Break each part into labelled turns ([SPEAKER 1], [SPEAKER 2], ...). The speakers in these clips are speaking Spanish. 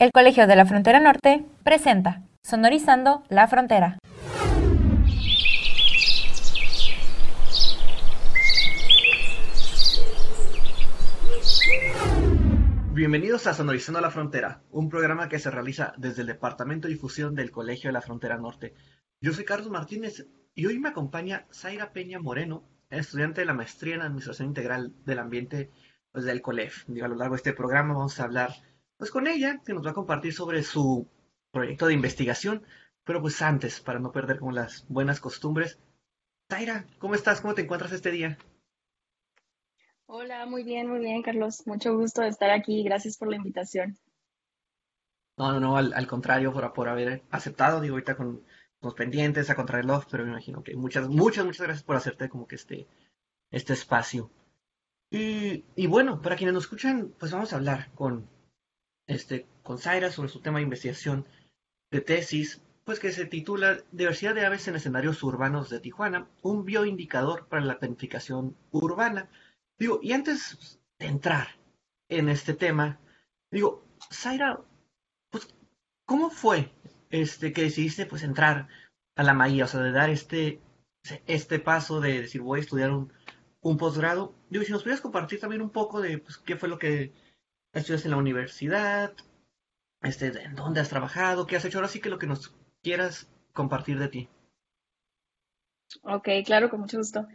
[SPEAKER 1] El Colegio de la Frontera Norte presenta Sonorizando la Frontera.
[SPEAKER 2] Bienvenidos a Sonorizando la Frontera, un programa que se realiza desde el Departamento de Difusión del Colegio de la Frontera Norte. Yo soy Carlos Martínez y hoy me acompaña Zaira Peña Moreno, estudiante de la maestría en Administración Integral del Ambiente pues, del COLEF. A lo largo de este programa vamos a hablar pues con ella, que nos va a compartir sobre su proyecto de investigación. Pero pues antes, para no perder como las buenas costumbres, Zaira, ¿cómo estás? ¿Cómo te encuentras este día?
[SPEAKER 3] Hola, muy bien, muy bien, Carlos. Mucho gusto de estar aquí. Gracias por la invitación.
[SPEAKER 2] No, no, no, al, contrario, por, por, haber aceptado, digo, ahorita con los pendientes a contrarreloj, pero me imagino que muchas, muchas, muchas gracias por hacerte como que este, este espacio. Y, y bueno, para quienes nos escuchan, pues vamos a hablar con este, con Zaira sobre su tema de investigación de tesis, pues que se titula Diversidad de aves en escenarios urbanos de Tijuana, un bioindicador para la planificación urbana. Digo, y antes de entrar en este tema, digo, Zaira, pues, ¿cómo fue este, que decidiste pues entrar a la maía, o sea, de dar este, este paso de decir voy a estudiar un, un posgrado? Digo, si nos pudieras compartir también un poco de pues, qué fue lo que estudias en la universidad, este, en dónde has trabajado, qué has hecho, ahora sí que lo que nos quieras compartir de ti.
[SPEAKER 3] Ok, claro, con mucho gusto.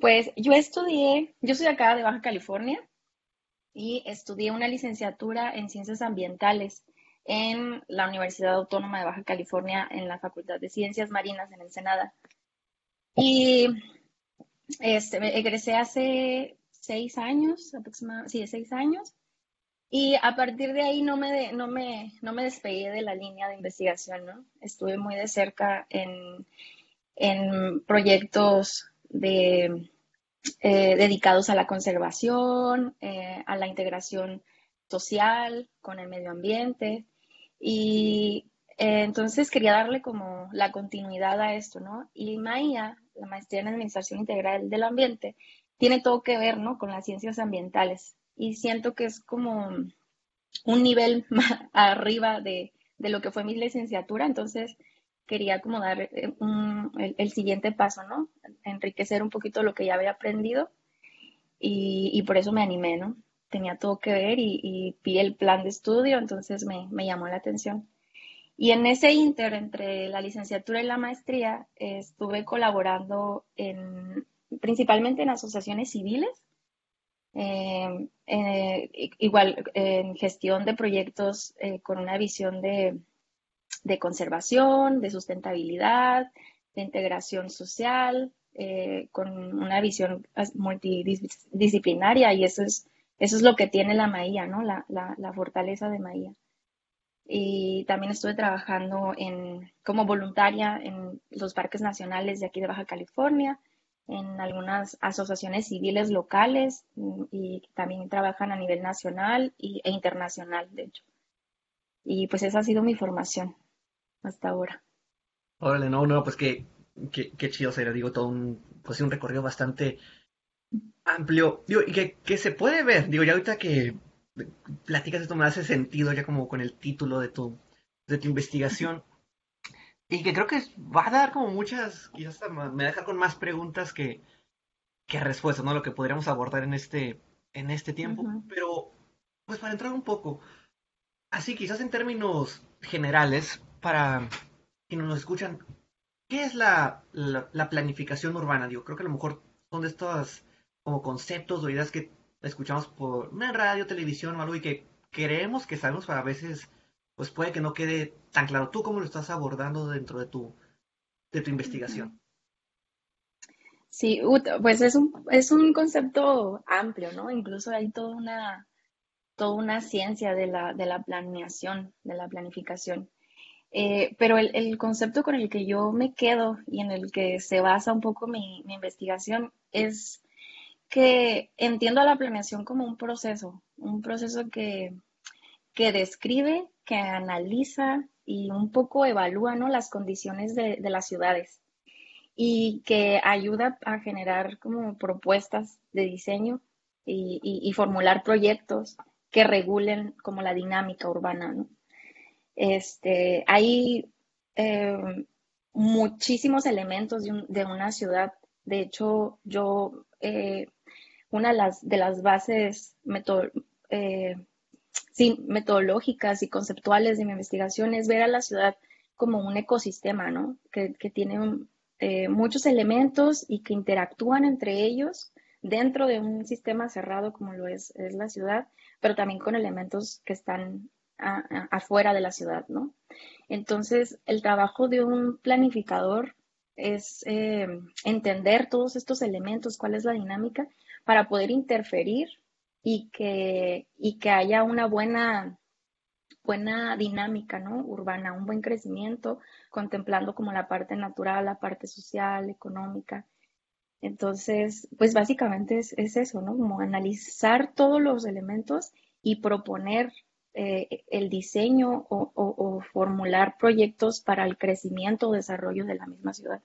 [SPEAKER 3] Pues yo estudié, yo soy acá de Baja California y estudié una licenciatura en ciencias ambientales en la Universidad Autónoma de Baja California en la Facultad de Ciencias Marinas en Ensenada. Y este, egresé hace seis años, aproximadamente, sí, seis años. Y a partir de ahí no me, no me, no me despegué de la línea de investigación, ¿no? Estuve muy de cerca en, en proyectos de, eh, dedicados a la conservación, eh, a la integración social con el medio ambiente. Y eh, entonces quería darle como la continuidad a esto, ¿no? Y MAIA, la maestría en Administración Integral del Ambiente, tiene todo que ver, ¿no? Con las ciencias ambientales y siento que es como un nivel más arriba de, lo que fue mi licenciatura, entonces quería como dar eh, el, siguiente paso, ¿no? Enriquecer un poquito lo que ya había aprendido y, por eso me animé, ¿no? Tenía todo que ver y, vi el plan de estudio, entonces me, me, llamó la atención. Y en ese inter, entre la licenciatura y la maestría, estuve colaborando en, principalmente en asociaciones civiles eh, eh, igual en gestión de proyectos eh, con una visión de, conservación, de sustentabilidad, de integración social, con una visión multidisciplinaria y eso es, eso es lo que tiene la Maía, ¿no? La, la, fortaleza de Maía. Y también estuve trabajando en, como voluntaria en los parques nacionales de aquí de Baja California, en algunas asociaciones civiles locales mm, y también trabajan a nivel nacional e internacional, de hecho. Y pues esa ha sido mi formación hasta ahora.
[SPEAKER 2] Órale, no, no, pues qué, qué, qué chido sería, digo, todo un, pues un recorrido bastante amplio, digo, y que, que se puede ver, digo, ya ahorita que platicas esto me hace sentido ya como con el título de tu, de tu investigación, y que creo que va a dar como muchas, quizás me va a dejar con más preguntas que, que respuestas, ¿no? Lo que podríamos abordar en este, en este tiempo. Pero, pues para entrar un poco, así quizás en términos generales, para quienes nos escuchan, ¿qué es la, la, planificación urbana? Digo, creo que a lo mejor son de estos como conceptos o ideas que escuchamos por una radio, televisión o algo y que creemos que sabemos, para a veces pues puede que no quede tan claro. ¿Tú cómo lo estás abordando dentro de tu, de tu investigación?
[SPEAKER 3] Sí, pues es un, es un concepto amplio, ¿no? Incluso hay toda una, toda una ciencia de la, de la planeación, de la planificación. Eh, pero el, el, concepto con el que yo me quedo y en el que se basa un poco mi, mi investigación es que entiendo a la planeación como un proceso, un proceso que, que describe, que analiza y un poco evalúa ¿no? las condiciones de, las ciudades y que ayuda a generar como propuestas de diseño y, formular proyectos que regulen como la dinámica urbana. ¿no? Este, hay eh, muchísimos elementos de, una ciudad. De hecho, yo, eh, una de las, de las bases eh, metodológicas y conceptuales de mi investigación es ver a la ciudad como un ecosistema, ¿no? Que, tiene muchos elementos y que interactúan entre ellos dentro de un sistema cerrado como lo es, es la ciudad, pero también con elementos que están afuera de la ciudad, ¿no? Entonces, el trabajo de un planificador es eh, entender todos estos elementos, cuál es la dinámica, para poder interferir y que, y que haya una buena, buena dinámica ¿no? urbana, un buen crecimiento, contemplando como la parte natural, la parte social, económica. Entonces, pues básicamente es, es eso, ¿no? Como analizar todos los elementos y proponer eh, el diseño o, formular proyectos para el crecimiento o desarrollo de la misma ciudad.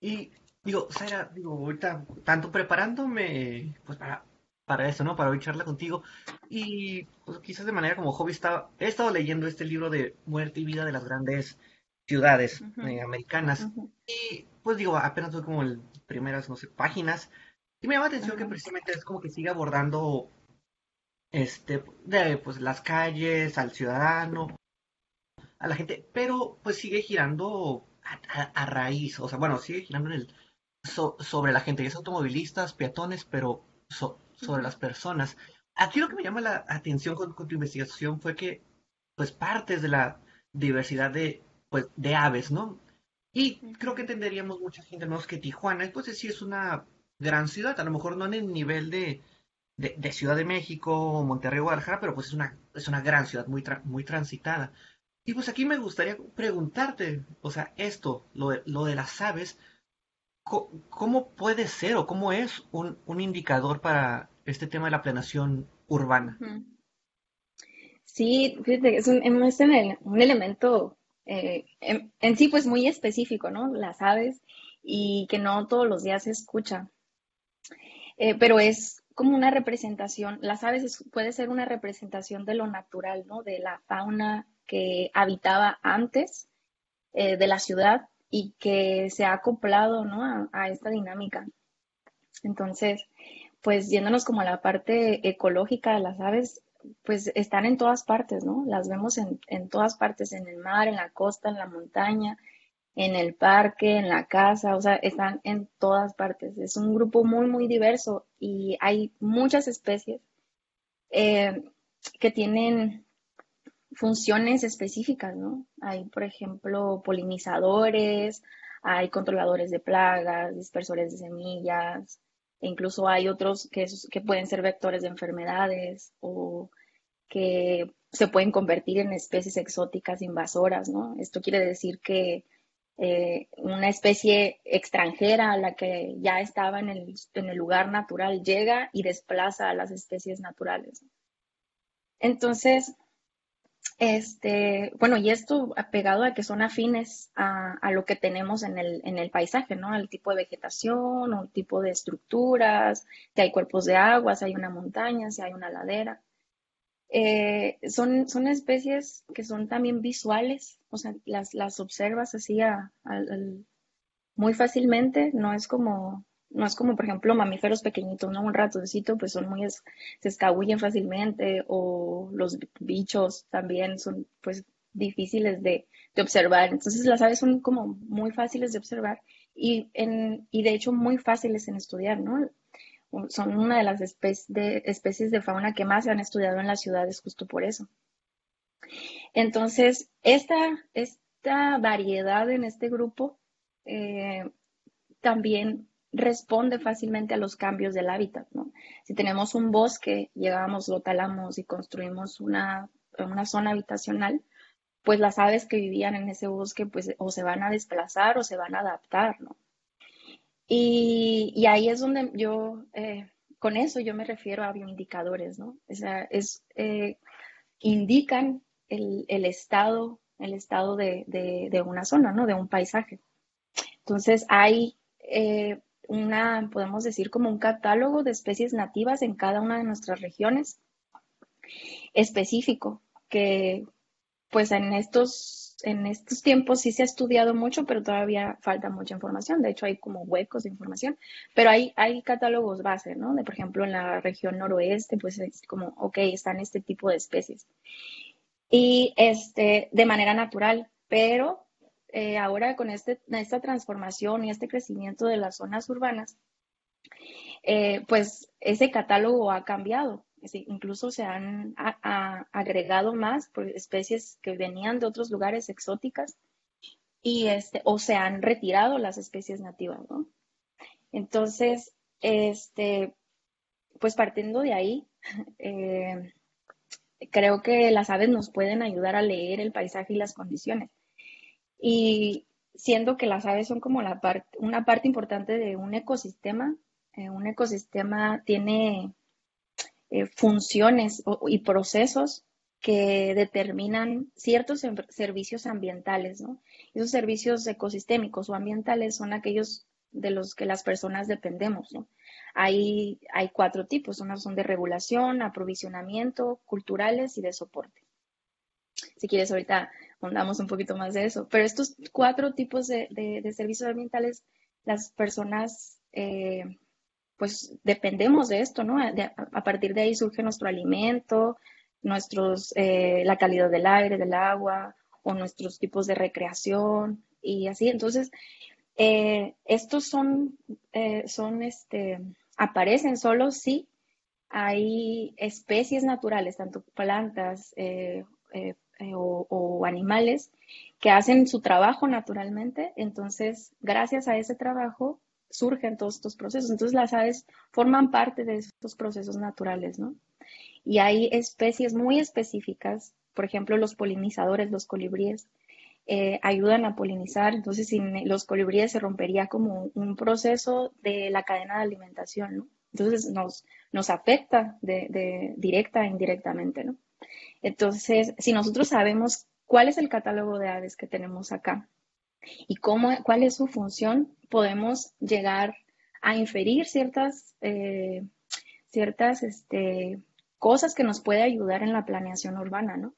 [SPEAKER 2] Y digo, Sara, digo, ahorita tanto preparándome pues para, para eso, ¿no? Para hoy charla contigo. Y pues, quizás de manera como hobby estaba, he estado leyendo este libro de Muerte y Vida de las grandes ciudades eh, americanas. Y pues digo, apenas tuve como el primeras, no sé, páginas. Y me llama la atención que precisamente es como que sigue abordando este, de pues las calles, al ciudadano, a la gente, pero pues sigue girando a, raíz, o sea, bueno, sigue girando en el, sobre la gente, es automovilistas, peatones, pero sobre las personas. Aquí lo que me llama la atención con, tu investigación fue que, pues, partes de la diversidad de, pues, de aves, ¿no? Y creo que entenderíamos mucha gente, que Tijuana, pues sí es una gran ciudad, a lo mejor no en el nivel de, de, Ciudad de México, Monterrey, Guadalajara, pero pues es una, es una gran ciudad muy, muy transitada. Y pues aquí me gustaría preguntarte, o sea, esto, lo de, lo de las aves, ¿cómo, puede ser o cómo es un, un, indicador para este tema de la planeación urbana?
[SPEAKER 3] Sí, fíjate, es un, un elemento eh, en, sí pues muy específico, ¿no? Las aves y que no todos los días se escucha. Eh, pero es como una representación, las aves puede ser una representación de lo natural, ¿no? De la fauna que habitaba antes eh, de la ciudad y que se ha acoplado, ¿no? A, esta dinámica. Entonces, pues yéndonos como a la parte ecológica de las aves, pues están en todas partes, ¿no? Las vemos en, en todas partes, en el mar, en la costa, en la montaña, en el parque, en la casa, o sea, están en todas partes. Es un grupo muy, muy diverso y hay muchas especies eh, que tienen funciones específicas, ¿no? Hay, por ejemplo, polinizadores, hay controladores de plagas, dispersores de semillas, e incluso hay otros que, que pueden ser vectores de enfermedades o que se pueden convertir en especies exóticas invasoras, ¿no? Esto quiere decir que eh, una especie extranjera la que ya estaba en el, en el, lugar natural llega y desplaza a las especies naturales. Entonces, este, bueno, y esto apegado a que son afines a, a lo que tenemos en el, en el, paisaje, ¿no? Al tipo de vegetación, un tipo de estructuras, si hay cuerpos de agua, si hay una montaña, si hay una ladera. Eh, son, son especies que son también visuales, o sea, las, las observas así muy fácilmente, no es como, no es como, por ejemplo, mamíferos pequeñitos, ¿no? Un ratoncito, pues son muy, se escabullen fácilmente, o los bichos también son, pues, difíciles de, de observar. Entonces, las aves son como muy fáciles de observar y, en, y de hecho muy fáciles en estudiar, ¿no? son una de las especies de fauna que más se han estudiado en las ciudades justo por eso. Entonces, esta, esta variedad en este grupo eh, también responde fácilmente a los cambios del hábitat. Si tenemos un bosque, llegamos, lo talamos y construimos una, una zona habitacional, pues las aves que vivían en ese bosque pues o se van a desplazar o se van a adaptar, ¿no? Y, ahí es donde yo, eh, con eso yo me refiero a bioindicadores, ¿no? Es, eh, indican el, estado, el estado de, una zona, ¿no? De un paisaje. Entonces hay eh, una, podemos decir, como un catálogo de especies nativas en cada una de nuestras regiones específico que pues en estos, en estos tiempos sí se ha estudiado mucho, pero todavía falta mucha información. De hecho, hay como huecos de información, pero hay, hay catálogos base, ¿no? De, por ejemplo, en la región noroeste, pues es como, ok, están este tipo de especies. Y este, de manera natural, pero eh, ahora con este, esta transformación y este crecimiento de las zonas urbanas, eh, pues ese catálogo ha cambiado. incluso se han agregado más especies que venían de otros lugares exóticas y este, o se han retirado las especies nativas. Entonces, este, pues partiendo de ahí, eh, creo que las aves nos pueden ayudar a leer el paisaje y las condiciones. Y siendo que las aves son como la una parte importante de un ecosistema, eh, un ecosistema tiene eh, funciones y procesos que determinan ciertos servicios ambientales, ¿no? Esos servicios ecosistémicos o ambientales son aquellos de los que las personas dependemos, ¿no? Hay, hay cuatro tipos, unos son de regulación, aprovisionamiento, culturales y de soporte. Si quieres, ahorita ahondamos un poquito más de eso. Pero estos cuatro tipos de, de, servicios ambientales, las personas eh, pues dependemos de esto, ¿no? a partir de ahí surge nuestro alimento, nuestros, eh, la calidad del aire, del agua, o nuestros tipos de recreación y así. Entonces, eh, estos son, son, este, aparecen solo si hay especies naturales, tanto plantas o, animales, que hacen su trabajo naturalmente. Entonces, gracias a ese trabajo, surgen todos estos procesos. Entonces las aves forman parte de estos procesos naturales, ¿no? Y hay especies muy específicas, por ejemplo, los polinizadores, los colibríes, eh, ayudan a polinizar. Entonces, sin los colibríes se rompería como un proceso de la cadena de alimentación, ¿no? Entonces nos, nos afecta de, de directa e indirectamente, ¿no? Entonces, si nosotros sabemos cuál es el catálogo de aves que tenemos acá, y cómo, cuál es su función, podemos llegar a inferir ciertas, eh, ciertas este, cosas que nos puede ayudar en la planeación urbana, ¿no?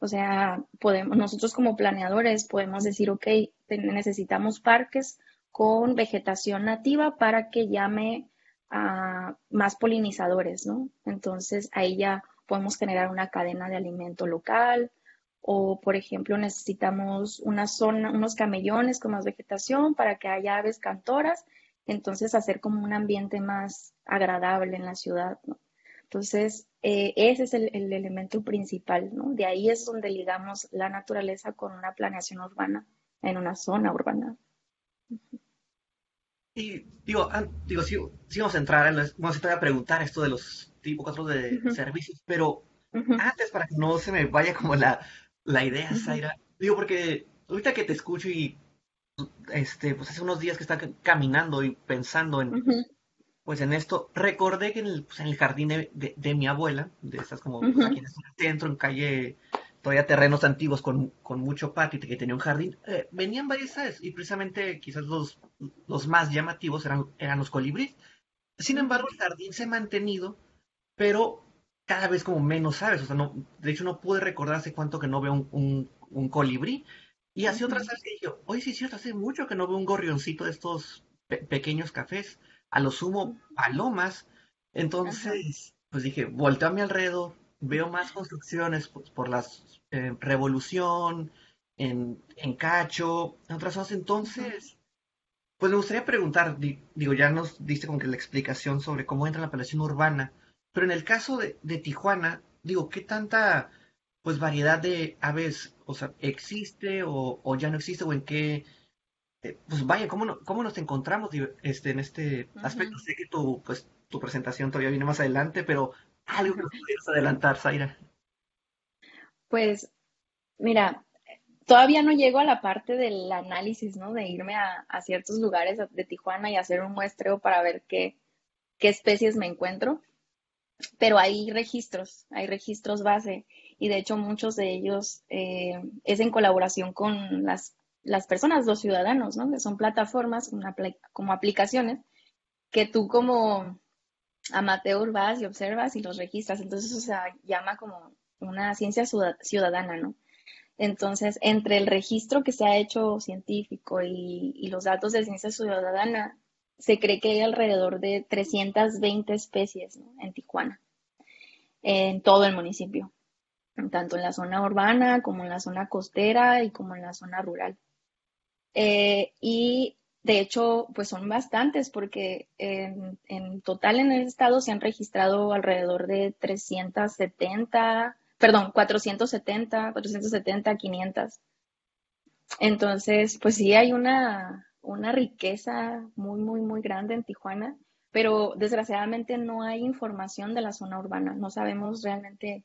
[SPEAKER 3] O sea, podemos, nosotros como planeadores podemos decir, ok, necesitamos parques con vegetación nativa para que llame a más polinizadores, ¿no? Entonces ahí ya podemos generar una cadena de alimento local, o por ejemplo necesitamos una zona, unos camellones con más vegetación para que haya aves cantoras, entonces hacer como un ambiente más agradable en la ciudad, ¿no? Entonces, eh, ese es el, elemento principal, ¿no? De ahí es donde ligamos la naturaleza con una planeación urbana en una zona urbana.
[SPEAKER 2] Y digo, digo sí, vamos a entrar, en vamos a, a preguntar esto de los tipos cuatro de servicios, pero antes para que no se me vaya como la, la idea, Zaira. Digo, porque ahorita que te escucho y este, pues hace unos días que estaba caminando y pensando en, pues en esto, recordé que en el, pues, en el jardín de, mi abuela, de estas como pues, aquí en el centro, en calle, todavía terrenos antiguos con, con mucho patio, que tenía un jardín, eh, venían varias aves y precisamente quizás los, los más llamativos eran, eran los colibríes. Sin embargo, el jardín se ha mantenido, pero cada vez como menos sabes. O sea, no, de hecho no pude recordar hace cuánto que no veo un, un, colibrí. Y así otras veces que dije, oye, sí, cierto, hace mucho que no veo un gorrioncito de estos pequeños cafés. A lo sumo, palomas. Entonces, pues dije, volteo a mi alrededor, veo más construcciones pues, por la eh, revolución, en, en Cacho, en otras cosas. Entonces, pues me gustaría preguntar, digo, ya nos diste como que la explicación sobre cómo entra la población urbana, pero en el caso de, Tijuana, digo, ¿qué tanta pues variedad de aves, o sea, existe o, ya no existe o en qué, eh, pues vaya, ¿cómo, cómo nos encontramos este, en este aspecto? Sé que tu, pues, tu presentación todavía viene más adelante, pero algo que nos pudieras adelantar, Zaira.
[SPEAKER 3] Pues, mira, todavía no llego a la parte del análisis, ¿no? De irme a, a ciertos lugares de Tijuana y hacer un muestreo para ver qué, qué especies me encuentro pero hay registros, hay registros base y de hecho muchos de ellos eh, es en colaboración con las, las personas, los ciudadanos, ¿no? Que son plataformas como aplicaciones que tú como amateur vas y observas y los registras. Entonces, eso se llama como una ciencia ciudadana, ¿no? Entonces, entre el registro que se ha hecho científico y, y los datos de ciencia ciudadana, se cree que hay alrededor de 320 especies en Tijuana, en todo el municipio, tanto en la zona urbana como en la zona costera y como en la zona rural. Eh, y de hecho, pues son bastantes porque en, en, total en el estado se han registrado alrededor de 370, perdón, 470, 470, 500. Entonces, pues sí hay una, una riqueza muy, muy, muy grande en Tijuana, pero desgraciadamente no hay información de la zona urbana. No sabemos realmente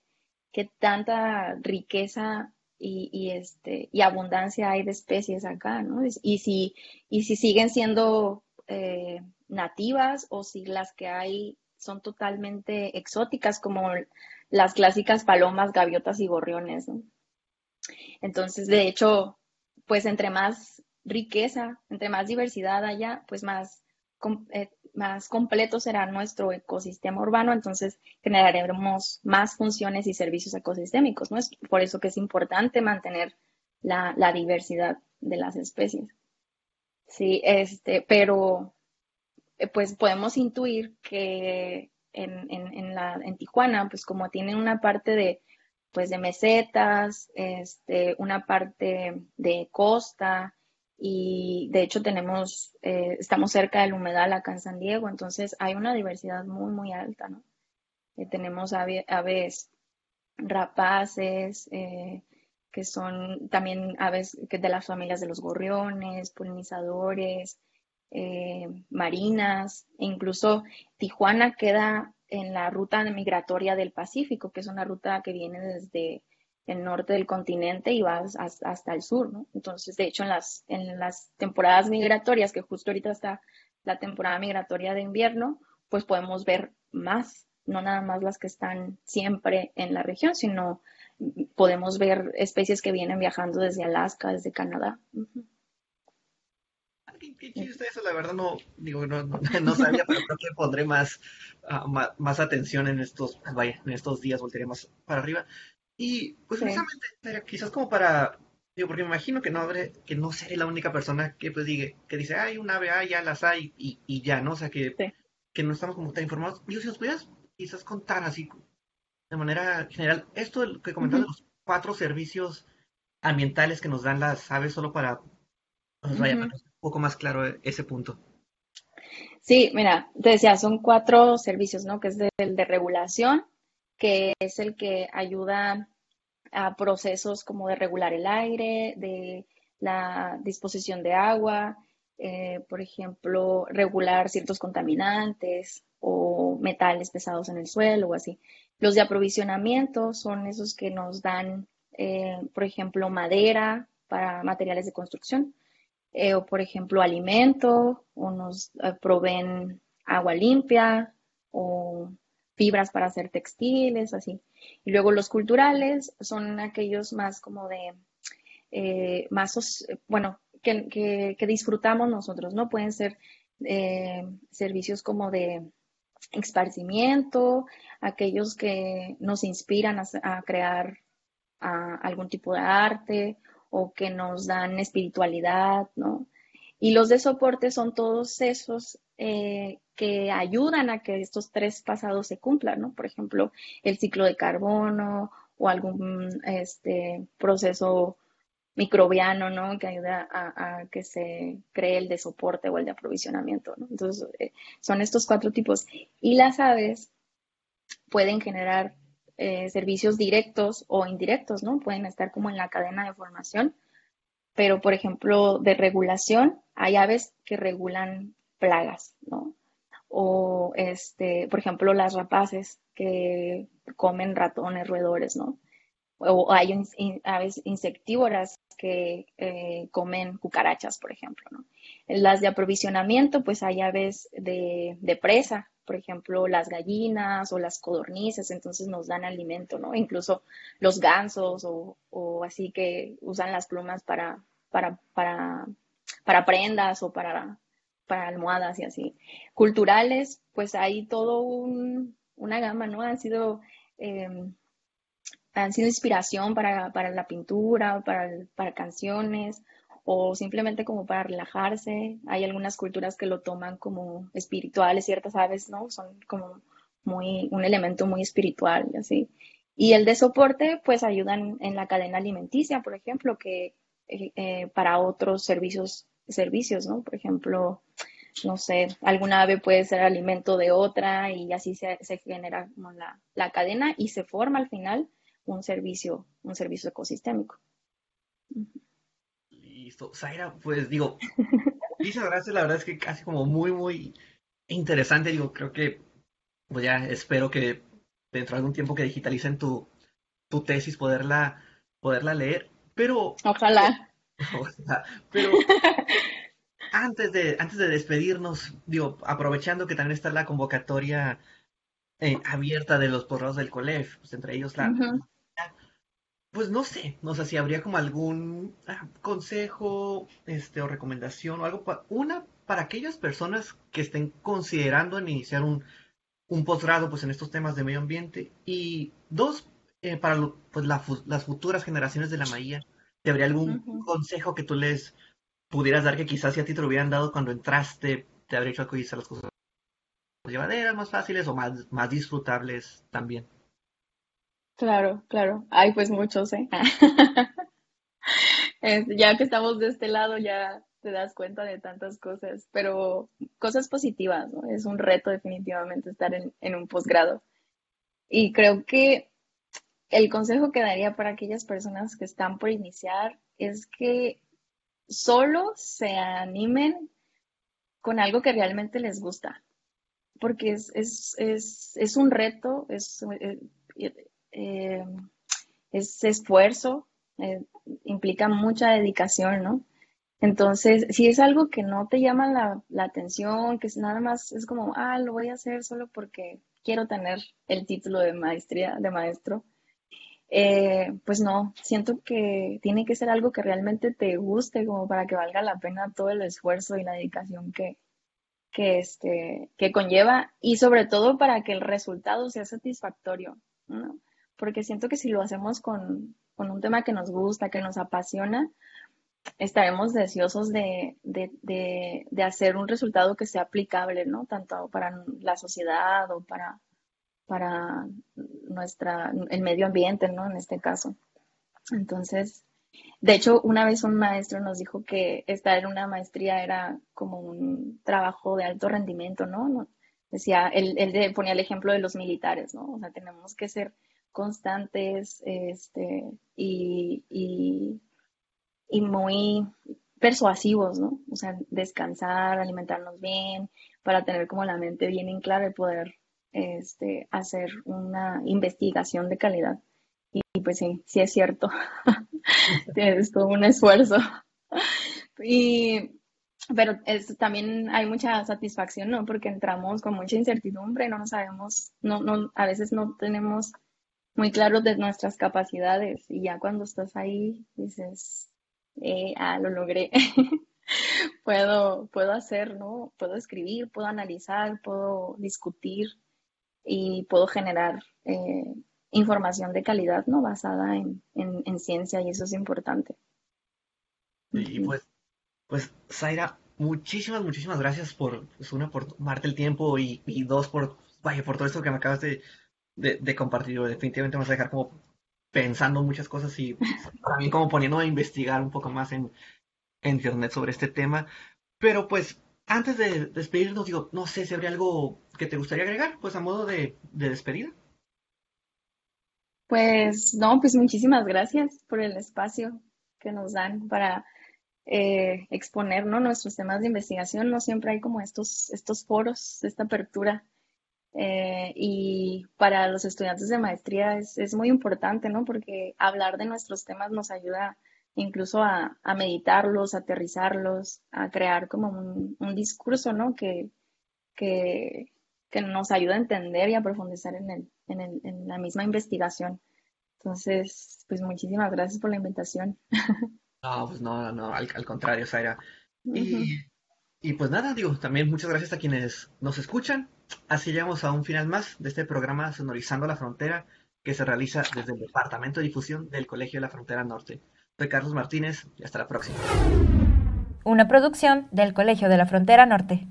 [SPEAKER 3] qué tanta riqueza y, este, y abundancia hay de especies acá, ¿no? Y si, y si siguen siendo eh, nativas o si las que hay son totalmente exóticas, como las clásicas palomas, gaviotas y gorriones, ¿no? Entonces, de hecho, pues entre más riqueza, entre más diversidad haya, pues más, eh, más completo será nuestro ecosistema urbano, entonces generaremos más funciones y servicios ecosistémicos, ¿no? Es por eso que es importante mantener la, diversidad de las especies. Sí, este, pero eh, pues podemos intuir que en, en, la, en Tijuana, pues como tienen una parte de, pues de mesetas, este, una parte de costa, y de hecho tenemos, eh, estamos cerca del humedal acá en San Diego, entonces hay una diversidad muy, muy alta, ¿no? Eh, tenemos aves rapaces, eh, que son también aves que de las familias de los gorriones, polinizadores, marinas, e incluso Tijuana queda en la ruta migratoria del Pacífico, que es una ruta que viene desde el norte del continente y vas hasta, el sur, ¿no? Entonces, de hecho, en las, en las temporadas migratorias, que justo ahorita está la temporada migratoria de invierno, pues podemos ver más, no nada más las que están siempre en la región, sino podemos ver especies que vienen viajando desde Alaska, desde Canadá.
[SPEAKER 2] Qué, eso, la verdad no, digo, sabía, pero creo que pondré más, ah, más, atención en estos, vaya, en estos días, voltearé más para arriba. Y pues precisamente, quizás como para, digo, porque me imagino que no habré, que no seré la única persona que pues diga, que dice, hay un ave, ah, ya las hay, y, y ya, ¿no? O sea, que, que no estamos como tan informados. Digo, si nos pudieras quizás contar así, de manera general, esto que comentas de los cuatro servicios ambientales que nos dan las aves, solo para, pues, vaya, un poco más claro ese punto.
[SPEAKER 3] Sí, mira, te decía, son cuatro servicios, ¿no? Que es el de regulación, que es el que ayuda a procesos como de regular el aire, de la disposición de agua, eh, por ejemplo, regular ciertos contaminantes o metales pesados en el suelo o así. Los de aprovisionamiento son esos que nos dan, eh, por ejemplo, madera para materiales de construcción, eh, o por ejemplo, alimento, o nos proveen agua limpia, o fibras para hacer textiles, así. Y luego los culturales son aquellos más como de, eh, más, bueno, que, disfrutamos nosotros, ¿no? Pueden ser eh, servicios como de esparcimiento, aquellos que nos inspiran a, crear algún tipo de arte o que nos dan espiritualidad, ¿no? Y los de soporte son todos esos eh, que ayudan a que estos tres pasados se cumplan, ¿no? Por ejemplo, el ciclo de carbono o algún este, proceso microbiano, ¿no? Que ayuda a, que se cree el de soporte o el de aprovisionamiento, ¿no? Entonces, eh, son estos cuatro tipos. Y las aves pueden generar eh, servicios directos o indirectos, ¿no? Pueden estar como en la cadena de formación, pero, por ejemplo, de regulación, hay aves que regulan plagas, ¿no? O, este, por ejemplo, las rapaces que comen ratones, roedores, ¿no? O hay aves insectívoras que eh, comen cucarachas, por ejemplo, ¿no? Las de aprovisionamiento, pues hay aves de, presa, por ejemplo, las gallinas o las codornices, entonces nos dan alimento, ¿no? Incluso los gansos o, o así que usan las plumas para, para, para, para prendas o para para almohadas y así. Culturales, pues hay todo una gama, ¿no? Han sido em, han sido inspiración para, para la pintura, para, para canciones o simplemente como para relajarse. Hay algunas culturas que lo toman como espirituales, ciertas aves, ¿no? Son como muy, un elemento muy espiritual y así. Y el de soporte, pues ayudan en la cadena alimenticia, por ejemplo, que eh, eh, para otros servicios, servicios, ¿no? Por ejemplo, no sé, alguna ave puede ser alimento de otra y así se, genera como la, la, cadena y se forma al final un servicio, un servicio ecosistémico.
[SPEAKER 2] Listo. Zaira, pues digo, muchas gracias, la verdad es que casi como muy, muy interesante, digo, creo que pues ya espero que dentro de algún tiempo que digitalicen tu, tu tesis poderla, poderla leer, pero...
[SPEAKER 3] Ojalá.
[SPEAKER 2] pero antes de, antes de despedirnos, digo, aprovechando que también está la convocatoria eh, abierta de los posgrados del COLEF, pues entre ellos la... Pues no sé, no sé si habría como algún ah, consejo este, o recomendación o algo, una para aquellas personas que estén considerando en iniciar un, un posgrado pues, en estos temas de medio ambiente. Y dos, eh, para pues, las futuras generaciones de la maía, ¿te habría algún consejo que tú les pudieras dar que quizás si a ti te lo hubieran dado cuando entraste, te habría hecho que las cosas más llevaderas, más fáciles o más, más disfrutables también?
[SPEAKER 3] Claro, claro. Hay pues muchos, ¿eh? ya que estamos de este lado, ya te das cuenta de tantas cosas, pero cosas positivas, ¿no? Es un reto definitivamente estar en, en un posgrado. Y creo que el consejo que daría para aquellas personas que están por iniciar es que solo se animen con algo que realmente les gusta, porque es, es, es, es un reto, es, eh, eh, es esfuerzo, eh, implica mucha dedicación, ¿no? Entonces, si es algo que no te llama la, la, atención, que es nada más es como, ah, lo voy a hacer solo porque quiero tener el título de maestría, de maestro, eh, pues no, siento que tiene que ser algo que realmente te guste como para que valga la pena todo el esfuerzo y la dedicación que, que, este, que conlleva y sobre todo para que el resultado sea satisfactorio, ¿no? Porque siento que si lo hacemos con, con un tema que nos gusta, que nos apasiona, estaremos deseosos de, de, de, de, hacer un resultado que sea aplicable, ¿no? Tanto para la sociedad o para, para nuestra, el medio ambiente, ¿no? En este caso. Entonces, de hecho, una vez un maestro nos dijo que estar en una maestría era como un trabajo de alto rendimiento, ¿no? Decía, él, él ponía el ejemplo de los militares, ¿no? O sea, tenemos que ser constantes este, y, y, y muy persuasivos, ¿no? O sea, descansar, alimentarnos bien, para tener como la mente bien en claro y poder este, hacer una investigación de calidad. Y, pues sí, sí es cierto, es todo un esfuerzo. Y, pero es, también hay mucha satisfacción, ¿no? Porque entramos con mucha incertidumbre, no sabemos, no, no, a veces no tenemos muy claro de nuestras capacidades y ya cuando estás ahí dices, eh, ah, lo logré. puedo, puedo hacer, ¿no? Puedo escribir, puedo analizar, puedo discutir, y puedo generar eh, información de calidad, ¿no? Basada en, en, ciencia y eso es importante.
[SPEAKER 2] Y pues, pues, Zaira, muchísimas, muchísimas gracias por, pues, una, por tomarte el tiempo y, y, dos, por, vaya, por todo esto que me acabas de, de, compartir. Definitivamente me vas a dejar como pensando muchas cosas y también como poniendo a investigar un poco más en, en internet sobre este tema. Pero pues, antes de despedirnos, digo, no sé si habría algo que te gustaría agregar, pues a modo de, despedida.
[SPEAKER 3] Pues no, pues muchísimas gracias por el espacio que nos dan para eh, exponer nuestros temas de investigación. No siempre hay como estos, estos foros, esta apertura. Eh, y para los estudiantes de maestría es, es, muy importante, ¿no? Porque hablar de nuestros temas nos ayuda incluso a, a meditarlos, a aterrizarlos, a crear como un, un discurso, ¿no? Que, que, que nos ayuda a entender y a profundizar en, el, en, el, en la misma investigación. Entonces, pues muchísimas gracias por la invitación.
[SPEAKER 2] No, pues no, no, al, al contrario, Zaira. Y, y, pues nada, digo, también muchas gracias a quienes nos escuchan. Así llegamos a un final más de este programa Sonorizando la Frontera que se realiza desde el Departamento de Difusión del Colegio de la Frontera Norte. Soy Carlos Martínez y hasta la próxima.
[SPEAKER 1] Una producción del Colegio de la Frontera Norte.